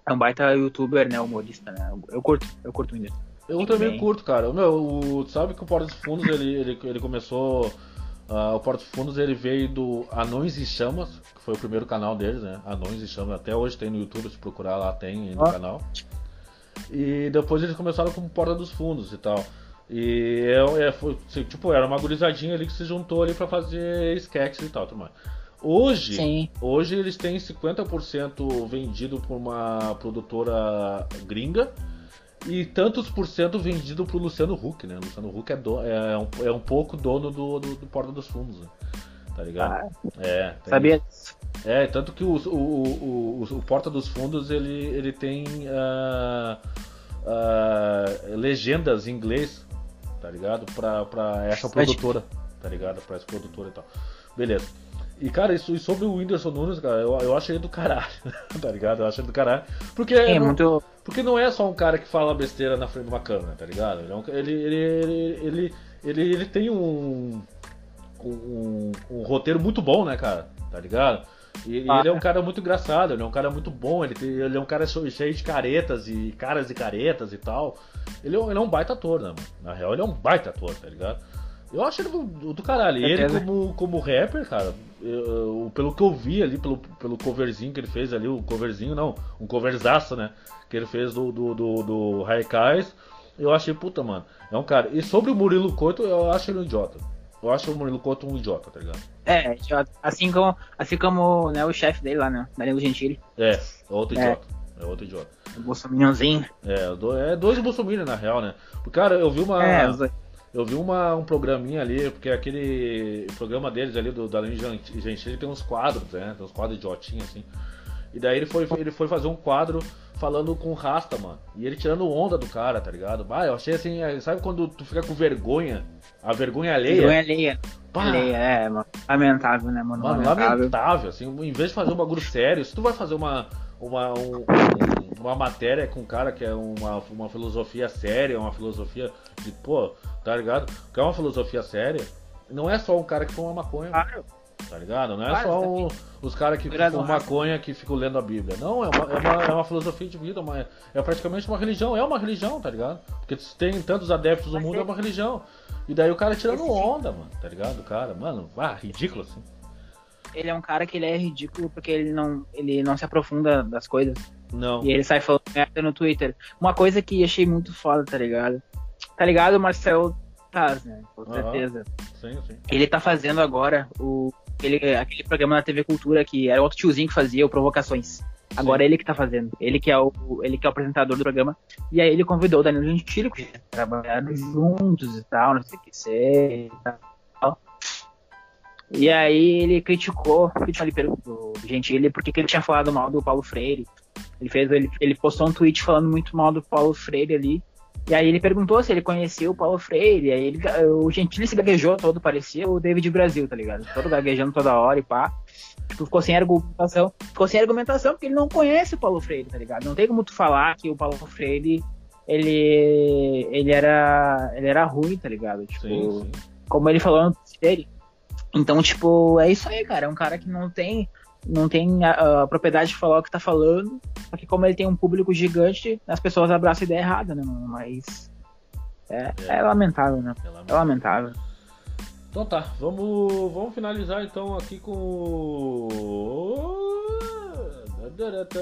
S2: É um baita youtuber, né? Humorista, né? Eu curto, eu curto o Whindersson.
S1: Eu também bem. curto, cara. Meu, o, sabe que o Porta dos Fundos ele, ele, ele começou. Uh, o Porta dos Fundos ele veio do Anões e Chamas, que foi o primeiro canal deles, né? Anões e Chamas, até hoje tem no YouTube, se procurar lá tem no ah. canal. E depois eles começaram com Porta dos Fundos e tal. E é, é, foi, tipo, era uma gurizadinha ali que se juntou ali para fazer sketches e tal, tudo mais. Hoje, Sim. hoje eles têm 50% vendido por uma produtora gringa e tantos por cento vendido pro Luciano Huck, né? O Luciano Huck é, do, é, um, é um pouco dono do, do, do Porta dos Fundos, né? Tá ligado? Ah,
S2: é. Sabia disso.
S1: É, tanto que o, o, o, o, Porta dos Fundos ele, ele tem uh, uh, legendas em inglês tá ligado? Pra, pra essa produtora, tá ligado? Pra essa produtora e tal. Beleza. E, cara, isso, e sobre o Whindersson Nunes, cara, eu, eu acho ele do caralho, tá ligado? Eu acho ele do caralho. Porque,
S2: é, não, muito...
S1: porque não é só um cara que fala besteira na frente de uma câmera, tá ligado? Ele, é ele, ele, ele, ele, ele, tem um, um, um, roteiro muito bom, né, cara? Tá ligado? E ah, ele é um cara muito engraçado, ele é um cara muito bom, ele, tem, ele é um cara cheio de caretas e caras e caretas e tal. Ele é, ele é um baita ator, né, mano? Na real, ele é um baita ator, tá ligado? Eu acho ele do, do caralho. E ele, como, como rapper, cara, eu, pelo que eu vi ali, pelo, pelo coverzinho que ele fez ali, o coverzinho, não, um coverzaço, né? Que ele fez do, do, do, do Raikais, eu achei, puta, mano. É um cara. E sobre o Murilo Couto, eu acho ele um idiota. Eu acho o Murilo Couto um idiota, tá ligado?
S2: É, idiota. Assim como, assim como né, o chefe dele lá, né? Danilo Gentili.
S1: É, outro é. idiota. É outro idiota.
S2: O Bolsonaro.
S1: É, é dois Bolsonaro na real, né? Cara, eu vi uma. É, eu vi uma, um programinha ali, porque aquele programa deles ali, do Danilo Gentili, tem uns quadros, né? Tem uns quadros idiotinhos assim. E daí ele foi, ele foi fazer um quadro falando com o Rasta, mano. E ele tirando onda do cara, tá ligado? Ah, eu achei assim, é, sabe quando tu fica com vergonha? A vergonha alheia.
S2: Vergonha alheia. Pá. Alheia, é, mano. Lamentável, né, mano?
S1: Mano, lamentável. lamentável. assim, em vez de fazer um bagulho sério, se tu vai fazer uma, uma, um, uma matéria com um cara que é uma, uma filosofia séria, uma filosofia de, pô, tá ligado? Que é uma filosofia séria, não é só um cara que fuma maconha. Claro. Tá ligado? Não é claro, só um, os caras que fumam maconha que ficam lendo a Bíblia. Não, é uma, é uma, é uma filosofia de vida, uma, é praticamente uma religião. É uma religião, tá ligado? Porque tem tantos adeptos no mundo, é uma religião. E daí o cara tirando onda, mano, tá ligado? O cara, mano, ah, ridículo assim.
S2: Ele é um cara que ele é ridículo porque ele não, ele não se aprofunda das coisas.
S1: Não.
S2: E ele sai falando merda no Twitter. Uma coisa que achei muito foda, tá ligado? Tá ligado, Marcel Taz, né? Com certeza.
S1: Sim, sim.
S2: Ele tá fazendo agora o aquele, aquele programa na TV Cultura que era outro tiozinho que fazia o Provocações. Agora Sim. ele que tá fazendo. Ele que é o ele que é o apresentador do programa. E aí ele convidou o Danilo Gentili, que trabalharam juntos e tal, não sei o que ser e. E aí ele criticou, o Gentili porque ele tinha falado mal do Paulo Freire. Ele fez ele, ele postou um tweet falando muito mal do Paulo Freire ali. E aí ele perguntou se ele conhecia o Paulo Freire, aí ele, o Gentili se gaguejou todo, parecia o David Brasil, tá ligado? Todo gaguejando toda hora e pá. Tipo, ficou sem argumentação. Ficou sem argumentação porque ele não conhece o Paulo Freire, tá ligado? Não tem como tu falar que o Paulo Freire ele ele era ele era ruim, tá ligado? Tipo, sim, sim. como ele falou no dele. Então, tipo, é isso aí, cara. É um cara que não tem não tem a, a, propriedade de falar o que tá falando, só que como ele tem um público gigante, as pessoas abraçam a ideia errada, né, mano? Mas é, é. é lamentável, né? É lamentável. é lamentável.
S1: Então tá, vamos, vamos finalizar então aqui com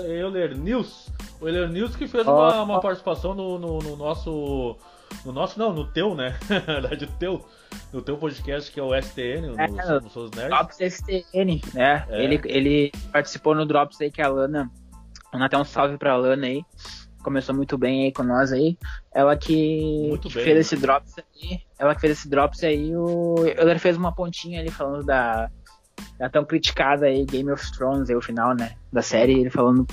S1: Euler News. O Euler News que fez uma, uma participação no, no, no, nosso. No nosso, não, no teu, né? Na verdade, o teu. No teu podcast que é o STN, no, é, no, no Seus Nerds.
S2: Drops STN, né? É. Ele, ele participou no Drops aí que a Lana. Até um salve pra Lana aí começou muito bem aí com nós aí. Ela que, que bem, fez né? esse drops aí. Ela que fez esse drops aí. O Euler fez uma pontinha ali falando da, da tão criticada aí Game of Thrones aí o final, né? Da série, ele falando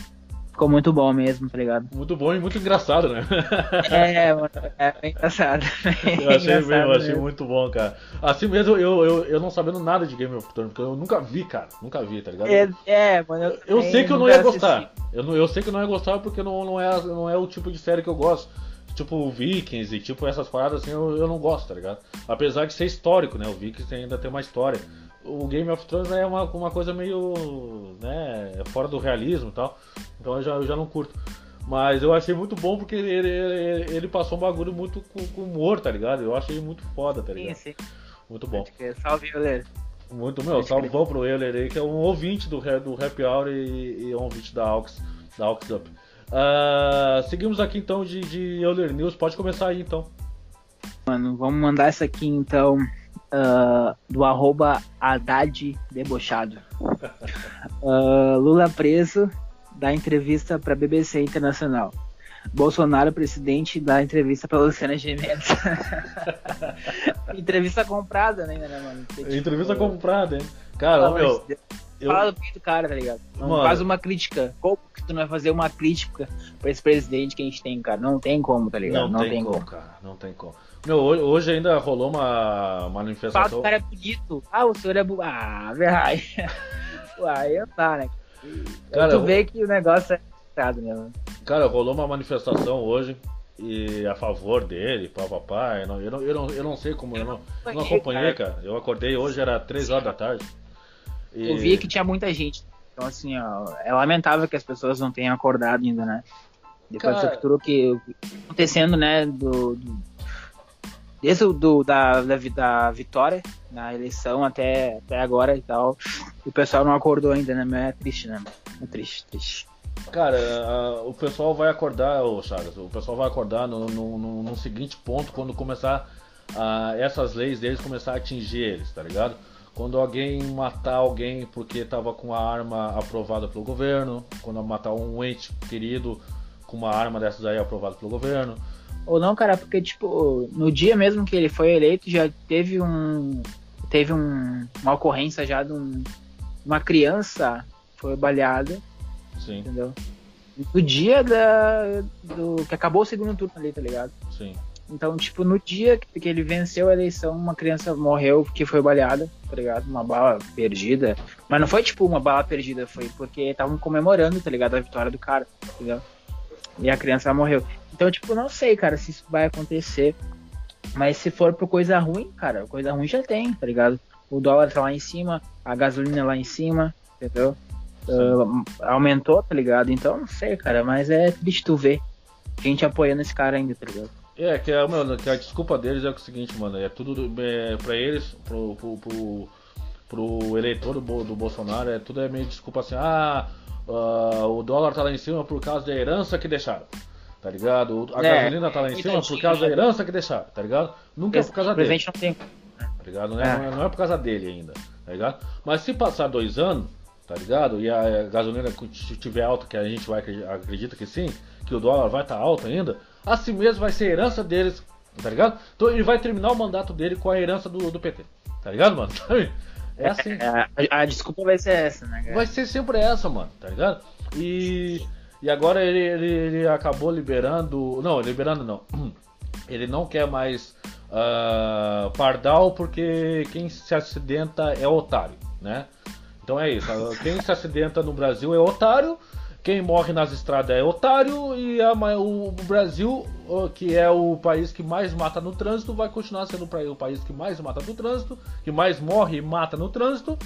S2: ficou muito bom mesmo, tá ligado?
S1: Muito bom e muito engraçado, né?
S2: É, mano, é bem engraçado.
S1: eu achei, engraçado eu achei muito bom, cara. Assim mesmo, eu, eu, eu não sabendo nada de Game of Thrones, porque eu nunca vi, cara. Nunca vi, tá ligado?
S2: É, é mano. Eu,
S1: eu sei que eu não ia gostar. Eu, não, eu sei que eu não ia gostar porque não, não, é, não é o tipo de série que eu gosto. Tipo Vikings e tipo essas paradas assim, eu, eu não gosto, tá ligado? Apesar de ser histórico, né? O Vikings ainda tem uma história o Game of Thrones é uma, uma coisa meio né, fora do realismo e tal. Então eu já, eu já não curto. Mas eu achei muito bom porque ele, ele, ele passou um bagulho muito com, com, humor, tá ligado? Eu achei muito foda, tá ligado? Sim, sim. Muito bom.
S2: Salve, Euler.
S1: Muito, meu, salvão pro Euler aí, que é um ouvinte do, do Happy Hour e, e um ouvinte da Aux, da Aux Up. Uh, seguimos aqui então de, de Euler News, pode começar aí então.
S2: Mano, vamos mandar essa aqui então uh, do arroba Haddad Debochado. Uh, Lula preso dá entrevista para BBC Internacional. Bolsonaro, presidente, dá entrevista para Luciana Gimenez. entrevista comprada, né, né mano?
S1: Porque, tipo, entrevista comprada, hein? Cara, meu.
S2: Eu... Fala do do cara, tá ligado? Não mano. faz uma crítica. Como que tu não vai fazer uma crítica pra esse presidente que a gente tem, cara? Não tem como, tá ligado?
S1: Não, não tem, tem como, como, cara. Não tem como. Meu, hoje ainda rolou uma manifestação. Fala
S2: que o cara é bonito. Ah, o senhor é bonito. Ah, verdade. Aí tá, né? Cara, tu vê que o negócio é errado mesmo.
S1: Cara, rolou uma manifestação hoje e a favor dele, papapá. Eu não, eu não, eu não, eu não sei como, eu não, eu não acompanhei, cara. Eu acordei hoje, era 3 horas da tarde.
S2: E... Eu vi que tinha muita gente. Então, assim, ó, é lamentável que as pessoas não tenham acordado ainda, né? Depois cara... tudo que acontecendo, né, do, do desde o do, da, da, da, vitória na eleição até, até agora e tal. O pessoal não acordou ainda, né? É triste, né? É triste, triste.
S1: Cara, a, o pessoal vai acordar, ô Chagas, o pessoal vai acordar no, no, no, no seguinte ponto quando começar a, essas leis deles começar a atingir eles, tá ligado? Quando alguém matar alguém porque tava com a arma aprovada pelo governo, quando matar um ente querido com uma arma dessas aí aprovada pelo governo,
S2: ou não, cara, porque, tipo, no dia mesmo que ele foi eleito, já teve um. Teve um, uma ocorrência já de um, uma criança foi baleada.
S1: Sim.
S2: Entendeu? No dia da, do, que acabou o segundo turno ali, tá ligado?
S1: Sim.
S2: Então, tipo, no dia que, ele venceu a eleição, uma criança morreu porque foi baleada, tá ligado? Uma bala perdida. Mas não foi, tipo, uma bala perdida, foi porque estavam comemorando, tá ligado? A vitória do cara, ligado? E a criança morreu. Então, tipo, não sei, cara, se isso vai acontecer. Mas se for por coisa ruim, cara, coisa ruim já tem, tá ligado? O dólar tá lá em cima, a gasolina lá em cima, entendeu? Uh, aumentou, tá ligado? Então, não sei, cara, mas é triste tu ver gente apoiando esse cara ainda, tá ligado?
S1: É, que, é, mano, que a desculpa deles é o seguinte, mano, é tudo é, pra eles, pro, pro, pro, pro eleitor do, do Bolsonaro, é tudo é meio desculpa assim, ah, uh, o dólar tá lá em cima por causa da herança que deixaram tá ligado? A é, gasolina tá lá em cima por causa da herança que deixaram, tá ligado? Nunca é por causa dele. Não, tem... tá ligado? Não é, é. não é por causa dele ainda, tá ligado? Mas se passar dois anos, tá ligado? E a gasolina estiver alta, que a gente vai acredita que sim, que o dólar vai estar tá alto ainda, assim mesmo vai ser a herança deles, tá ligado? Então ele vai terminar o mandato dele com a herança do, do PT, tá ligado, mano? É assim. É,
S2: a, a, desculpa vai ser essa, né, cara?
S1: Vai ser sempre essa, mano, tá ligado? E. E agora ele, ele, ele acabou liberando. Não, liberando não. Ele não quer mais uh, pardal porque quem se acidenta é otário, né? Então é isso. Quem se acidenta no Brasil é otário quem morre nas estradas é otário e a, o Brasil, que é o país que mais mata no trânsito, vai continuar sendo o país que mais mata no trânsito, que mais morre e mata no trânsito,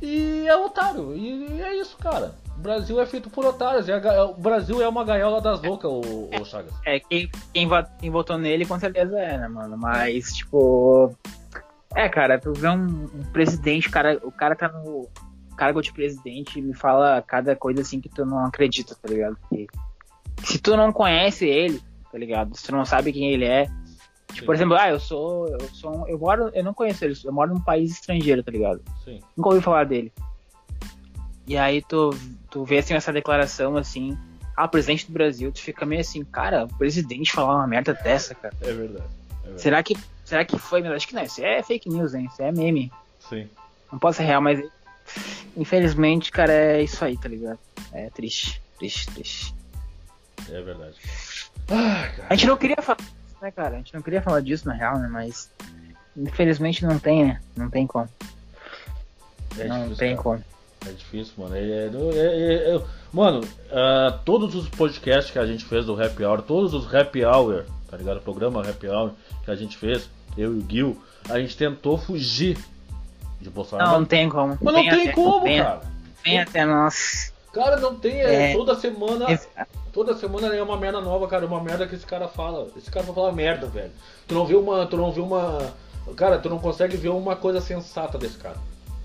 S1: e é otário. E é isso, cara. O Brasil é feito por otários. É o Brasil é uma gaiola das loucas, o, o Chagas.
S2: É, quem, quem, quem votou nele com certeza é, né, mano? Mas, tipo. É, cara, tu vê um, um presidente, cara, o cara tá no cargo de presidente me fala cada coisa assim que tu não acredita, tá ligado? Se tu não conhece ele, tá ligado? Se tu não sabe quem ele é. Tipo, por exemplo, ah, eu sou. Eu sou um, eu moro. Eu não conheço ele, eu moro num país estrangeiro, tá ligado? Sim. Nunca ouvi falar dele. E aí tu, tu vê assim essa declaração assim, ah, presidente do Brasil, tu fica meio assim, cara, o presidente falar uma merda dessa, cara.
S1: É verdade. É verdade.
S2: Será que. Será que foi? Acho que não, isso é fake news, hein? Isso é meme.
S1: Sim.
S2: Não pode ser real, mas Infelizmente, cara, é isso aí, tá ligado? É triste, triste, triste.
S1: É verdade.
S2: a gente não queria falar disso, né, cara? A gente não queria falar disso na real, né? Mas infelizmente não tem, né? Não tem como. É não difícil, tem cara. como.
S1: É difícil, mano. É, é, é, é mano, uh, todos os podcasts que a gente fez do Happy Hour, todos os Happy Hour, tá ligado? O programa Happy Hour que a gente fez, eu e o Gil, a gente tentou fugir de Bolsonaro.
S2: Não, não tem como.
S1: Mas não tem até, como, vem, cara.
S2: Vem até nós.
S1: Cara, não tem. É, é, toda semana. Toda semana é uma merda nova, cara. Uma merda que esse cara fala. Esse cara vai falar merda, velho. Tu não vê uma. Tu não vê uma. Cara, tu não consegue ver uma coisa sensata desse cara.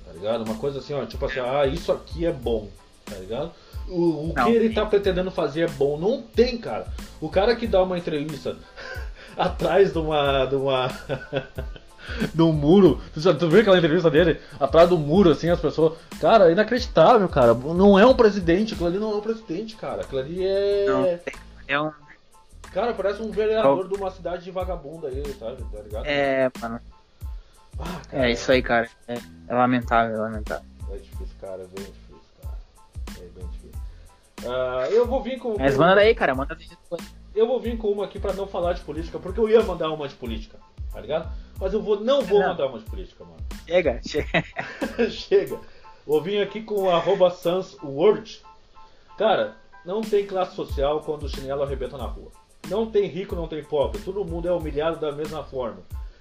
S1: Tá ligado? Uma coisa assim, ó. Tipo assim, ah, isso aqui é bom. Tá ligado? O, o que ele tá pretendendo fazer é bom. Não tem, cara. O cara que dá uma entrevista atrás de uma. De uma no muro. Tu, já, tu viu aquela entrevista dele? Atrás do muro, assim, as pessoas. Cara, inacreditável, cara. Não é um presidente, aquilo ali não é um presidente, cara. Aquilo ali é. Não, é um. Cara, parece um vereador de uma cidade de vagabunda aí, sabe? Tá ligado?
S2: É, mano. Ah, é isso aí, cara. É, é lamentável, é lamentável.
S1: É difícil, cara, é bem difícil, cara. É bem difícil. Uh, eu vou vir com.
S2: Mas manda aí, cara, manda
S1: Eu vou vir com uma aqui pra não falar de política, porque eu ia mandar uma de política, tá ligado? Mas eu vou, não vou não. mandar uma de política, mano.
S2: Chega, chega.
S1: chega. Vou vir aqui com o arroba sansword. Cara, não tem classe social quando o chinelo arrebenta na rua. Não tem rico, não tem pobre. Todo mundo é humilhado da mesma forma.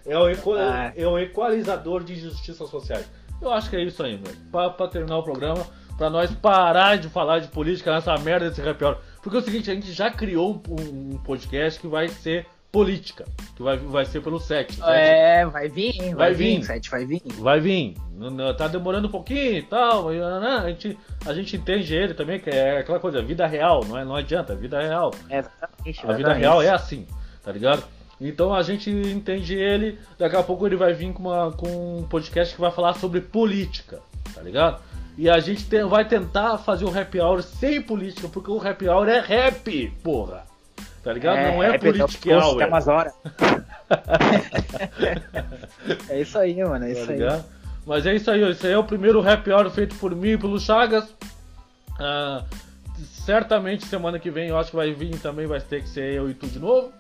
S1: É o, equa ah. é o equalizador de injustiças sociais. Eu acho que é isso aí, meu. Pra, pra terminar o programa, pra nós parar de falar de política nessa merda desse rap Porque é o seguinte, a gente já criou um, um podcast que vai ser política, que vai, vai ser pelo 7.
S2: É, vai vir, vai, vai vir. 7 vai vir.
S1: Vai vir. Tá demorando um pouquinho e tal. A gente, a gente entende ele também, que é aquela coisa, vida real, não, é, não adianta, vida real.
S2: É, exatamente,
S1: a vida real é assim, tá ligado? Então a gente entende ele, daqui a pouco ele vai vir com, uma, com um podcast que vai falar sobre política, tá ligado? E a gente tem, vai tentar fazer um happy hour sem política, porque o happy hour é rap, porra. Tá ligado? É, não é, é hour.
S2: Até umas horas. é isso aí, mano. É tá isso ligado? aí.
S1: Mas é isso aí, esse aí é o primeiro rap hour feito por mim e pelo Chagas. Ah, certamente semana que vem eu acho que vai vir também, vai ter que ser eu e tu de novo.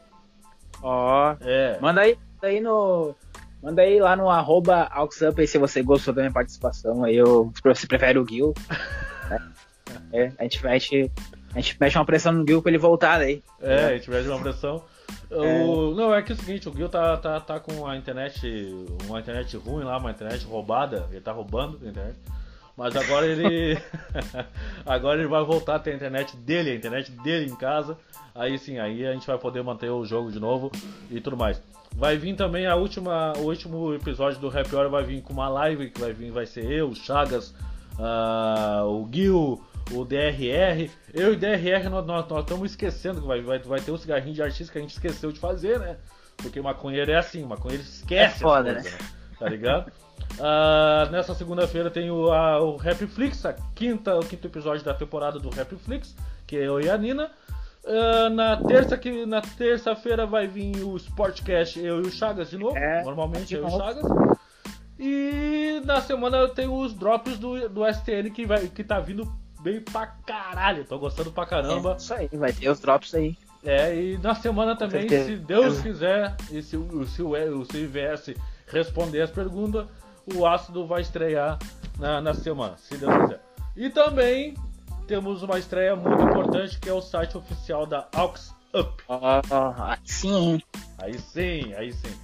S2: Ó, oh, é. manda aí, manda aí no. Manda aí lá no arroba Auxup aí se você gostou da minha participação. Aí eu, se você prefere o Gil. é, a gente, a gente a gente mexe uma pressão no Gil pra ele voltar daí.
S1: É, a gente mexe uma pressão. É. O, não, é que é o seguinte, o Gil tá, tá, tá com a internet, uma internet ruim lá, uma internet roubada, ele tá roubando a internet. Mas agora ele. agora ele vai voltar a ter a internet dele, a internet dele em casa. Aí sim, aí a gente vai poder manter o jogo de novo e tudo mais. Vai vir também a última, o último episódio do Rap Hora vai vir com uma live que vai vir, vai ser eu, o Chagas, uh, o Gil, o DRR. Eu e o DRR nós, nós, nós estamos esquecendo que vai, vai, vai ter um cigarrinho de artista que a gente esqueceu de fazer, né? Porque maconheiro é assim, maconheiro esquece.
S2: É foda, coisas, né? né?
S1: Tá ligado? Uh, nessa segunda-feira tem o, a, o Rapflix, a quinta, o quinto episódio da temporada do Rapflix, que é eu e a Nina. Uh, na terça que na terça-feira vai vir o Sportcast eu e o Chagas de novo. É, Normalmente eu e o Chagas. E na semana tem os drops do, do STN que, vai, que tá vindo bem pra caralho. Tô gostando pra caramba.
S2: É, isso aí, vai ter os drops aí.
S1: É, e na semana também, se Deus quiser, e se, se, o, o CIVS responder as perguntas, o ácido vai estrear na, na semana, se Deus quiser. E também, temos uma estreia muito importante que é o site oficial da Aux Up.
S2: Ah, sim.
S1: Aí sim, aí sim.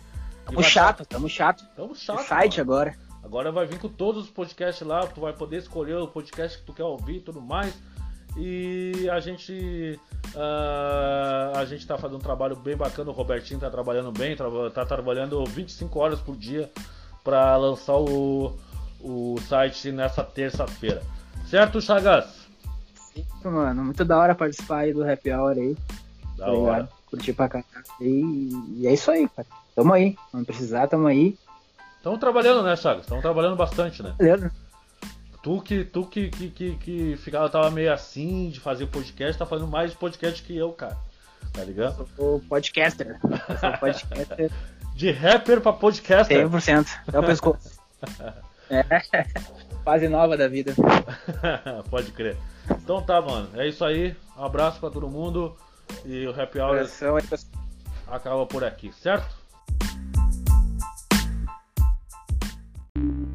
S2: Tamo chato, tamo chato.
S1: Tamo chato.
S2: site mano. agora.
S1: Agora vai vir com todos os podcasts lá, tu vai poder escolher o podcast que tu quer ouvir e tudo mais. E a gente uh, a gente tá fazendo um trabalho bem bacana, o Robertinho tá trabalhando bem, tá, tá trabalhando 25 horas por dia para lançar o, o site nessa terça-feira. Certo, Chagas?
S2: Sim, mano, muito da hora participar aí do Happy Hour aí.
S1: Da tá hora.
S2: Curtir pra cá. E, e é isso aí, cara. Tamo aí. Vamos precisar, tamo aí.
S1: Estamos trabalhando, né, Chagas? Estamos trabalhando bastante, né?
S2: Trabalhando.
S1: Tu que, tu que, que, que, que ficava, tava meio assim de fazer podcast, tá fazendo mais podcast que eu, cara. Tá ligado?
S2: Eu sou podcaster. Eu sou podcaster.
S1: de rapper pra podcaster.
S2: 100%. É o pescoço. é. Fase nova da vida.
S1: Pode crer. Então tá, mano. É isso aí. Um abraço pra todo mundo. E o Happy Hour acaba por aqui, certo?